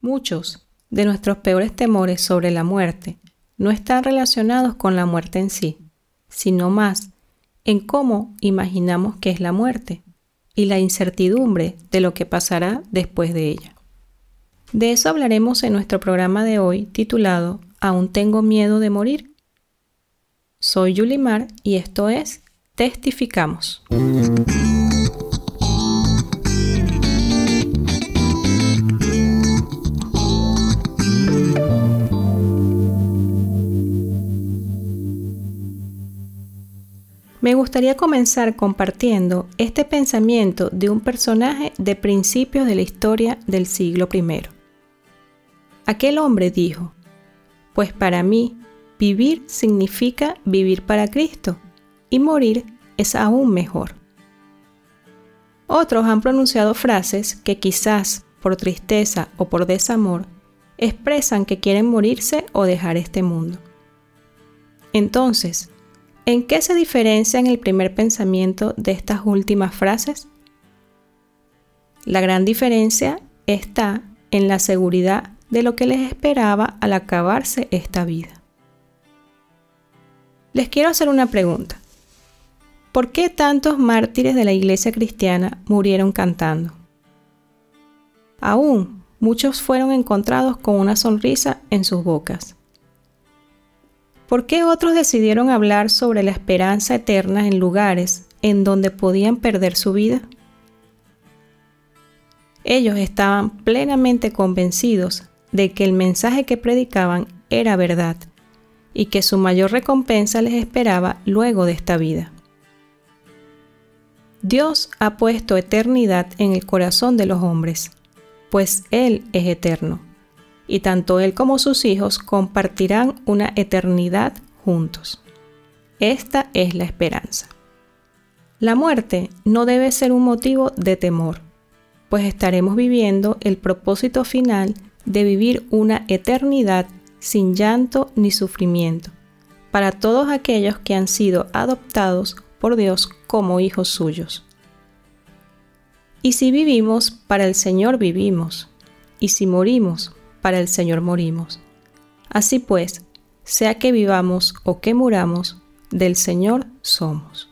Muchos de nuestros peores temores sobre la muerte no están relacionados con la muerte en sí, sino más en cómo imaginamos que es la muerte y la incertidumbre de lo que pasará después de ella. De eso hablaremos en nuestro programa de hoy titulado Aún tengo miedo de morir. Soy Yulimar y esto es Testificamos. Me gustaría comenzar compartiendo este pensamiento de un personaje de principios de la historia del siglo I. Aquel hombre dijo, pues para mí vivir significa vivir para Cristo y morir es aún mejor. Otros han pronunciado frases que quizás por tristeza o por desamor expresan que quieren morirse o dejar este mundo. Entonces, ¿En qué se diferencian el primer pensamiento de estas últimas frases? La gran diferencia está en la seguridad de lo que les esperaba al acabarse esta vida. Les quiero hacer una pregunta. ¿Por qué tantos mártires de la iglesia cristiana murieron cantando? Aún muchos fueron encontrados con una sonrisa en sus bocas. ¿Por qué otros decidieron hablar sobre la esperanza eterna en lugares en donde podían perder su vida? Ellos estaban plenamente convencidos de que el mensaje que predicaban era verdad y que su mayor recompensa les esperaba luego de esta vida. Dios ha puesto eternidad en el corazón de los hombres, pues Él es eterno y tanto él como sus hijos compartirán una eternidad juntos. Esta es la esperanza. La muerte no debe ser un motivo de temor, pues estaremos viviendo el propósito final de vivir una eternidad sin llanto ni sufrimiento, para todos aquellos que han sido adoptados por Dios como hijos suyos. Y si vivimos, para el Señor vivimos, y si morimos, para el Señor morimos. Así pues, sea que vivamos o que muramos, del Señor somos.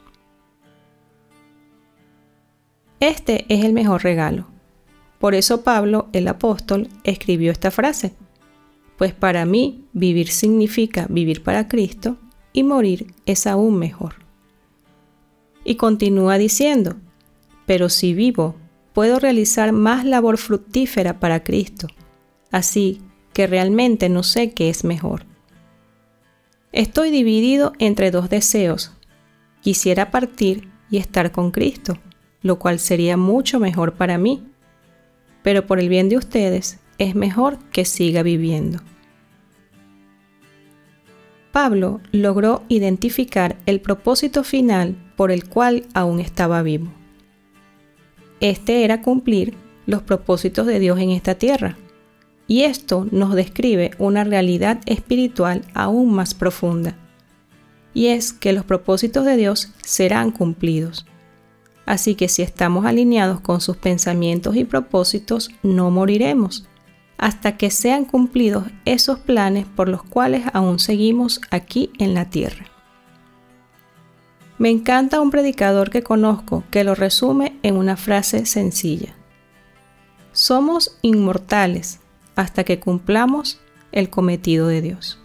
Este es el mejor regalo. Por eso Pablo, el apóstol, escribió esta frase. Pues para mí vivir significa vivir para Cristo y morir es aún mejor. Y continúa diciendo, pero si vivo, puedo realizar más labor fructífera para Cristo así que realmente no sé qué es mejor. Estoy dividido entre dos deseos. Quisiera partir y estar con Cristo, lo cual sería mucho mejor para mí, pero por el bien de ustedes es mejor que siga viviendo. Pablo logró identificar el propósito final por el cual aún estaba vivo. Este era cumplir los propósitos de Dios en esta tierra, y esto nos describe una realidad espiritual aún más profunda. Y es que los propósitos de Dios serán cumplidos. Así que si estamos alineados con sus pensamientos y propósitos, no moriremos hasta que sean cumplidos esos planes por los cuales aún seguimos aquí en la tierra. Me encanta un predicador que conozco que lo resume en una frase sencilla. Somos inmortales hasta que cumplamos el cometido de Dios.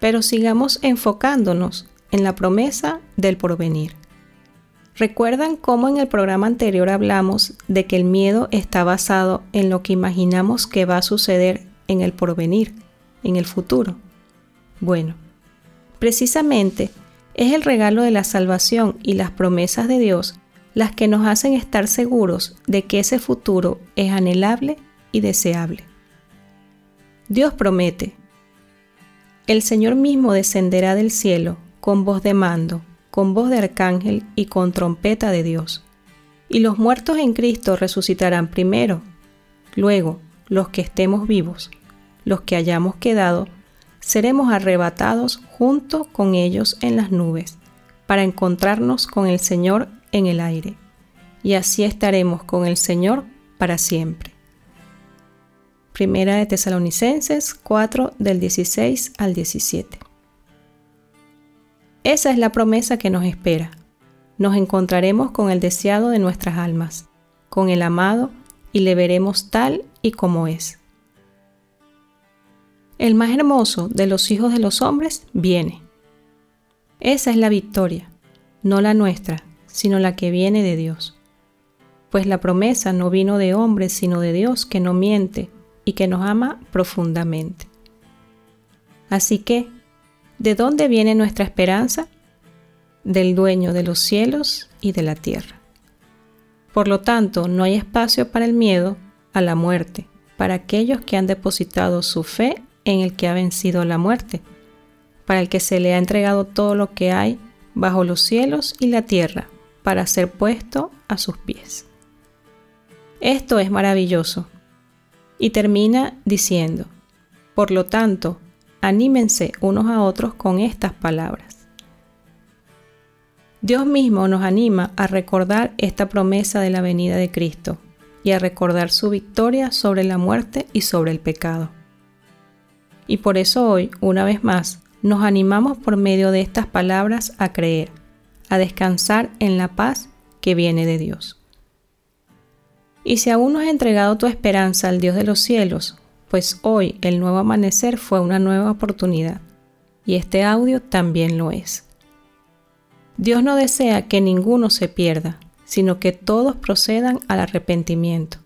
Pero sigamos enfocándonos en la promesa del porvenir. ¿Recuerdan cómo en el programa anterior hablamos de que el miedo está basado en lo que imaginamos que va a suceder en el porvenir, en el futuro? Bueno, precisamente es el regalo de la salvación y las promesas de Dios las que nos hacen estar seguros de que ese futuro es anhelable y deseable. Dios promete, el Señor mismo descenderá del cielo con voz de mando, con voz de arcángel y con trompeta de Dios. Y los muertos en Cristo resucitarán primero. Luego, los que estemos vivos, los que hayamos quedado, seremos arrebatados junto con ellos en las nubes, para encontrarnos con el Señor en el aire, y así estaremos con el Señor para siempre. Primera de Tesalonicenses 4 del 16 al 17. Esa es la promesa que nos espera. Nos encontraremos con el deseado de nuestras almas, con el amado, y le veremos tal y como es. El más hermoso de los hijos de los hombres viene. Esa es la victoria, no la nuestra, sino la que viene de Dios. Pues la promesa no vino de hombres, sino de Dios que no miente y que nos ama profundamente. Así que, ¿de dónde viene nuestra esperanza? Del dueño de los cielos y de la tierra. Por lo tanto, no hay espacio para el miedo a la muerte, para aquellos que han depositado su fe en el que ha vencido la muerte, para el que se le ha entregado todo lo que hay bajo los cielos y la tierra, para ser puesto a sus pies. Esto es maravilloso. Y termina diciendo, por lo tanto, anímense unos a otros con estas palabras. Dios mismo nos anima a recordar esta promesa de la venida de Cristo y a recordar su victoria sobre la muerte y sobre el pecado. Y por eso hoy, una vez más, nos animamos por medio de estas palabras a creer, a descansar en la paz que viene de Dios. Y si aún no has entregado tu esperanza al Dios de los cielos, pues hoy el nuevo amanecer fue una nueva oportunidad, y este audio también lo es. Dios no desea que ninguno se pierda, sino que todos procedan al arrepentimiento.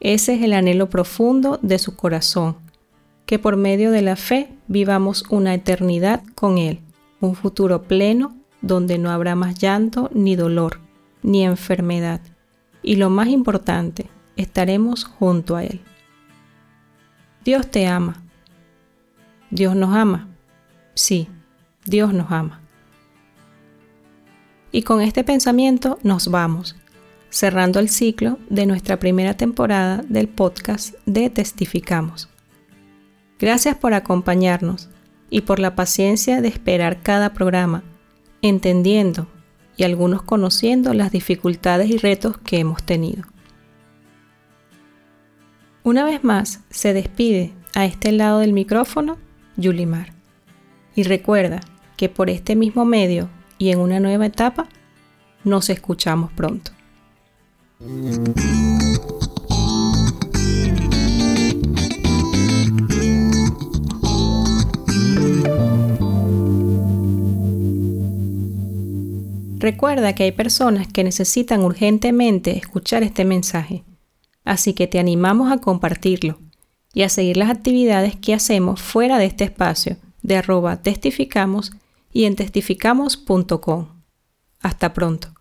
Ese es el anhelo profundo de su corazón, que por medio de la fe vivamos una eternidad con Él, un futuro pleno donde no habrá más llanto ni dolor, ni enfermedad. Y lo más importante, estaremos junto a Él. Dios te ama. Dios nos ama. Sí, Dios nos ama. Y con este pensamiento nos vamos, cerrando el ciclo de nuestra primera temporada del podcast de Testificamos. Gracias por acompañarnos y por la paciencia de esperar cada programa, entendiendo y algunos conociendo las dificultades y retos que hemos tenido. Una vez más, se despide a este lado del micrófono Yulimar. Y recuerda que por este mismo medio y en una nueva etapa, nos escuchamos pronto. Recuerda que hay personas que necesitan urgentemente escuchar este mensaje, así que te animamos a compartirlo y a seguir las actividades que hacemos fuera de este espacio de arroba testificamos y en testificamos.com. Hasta pronto.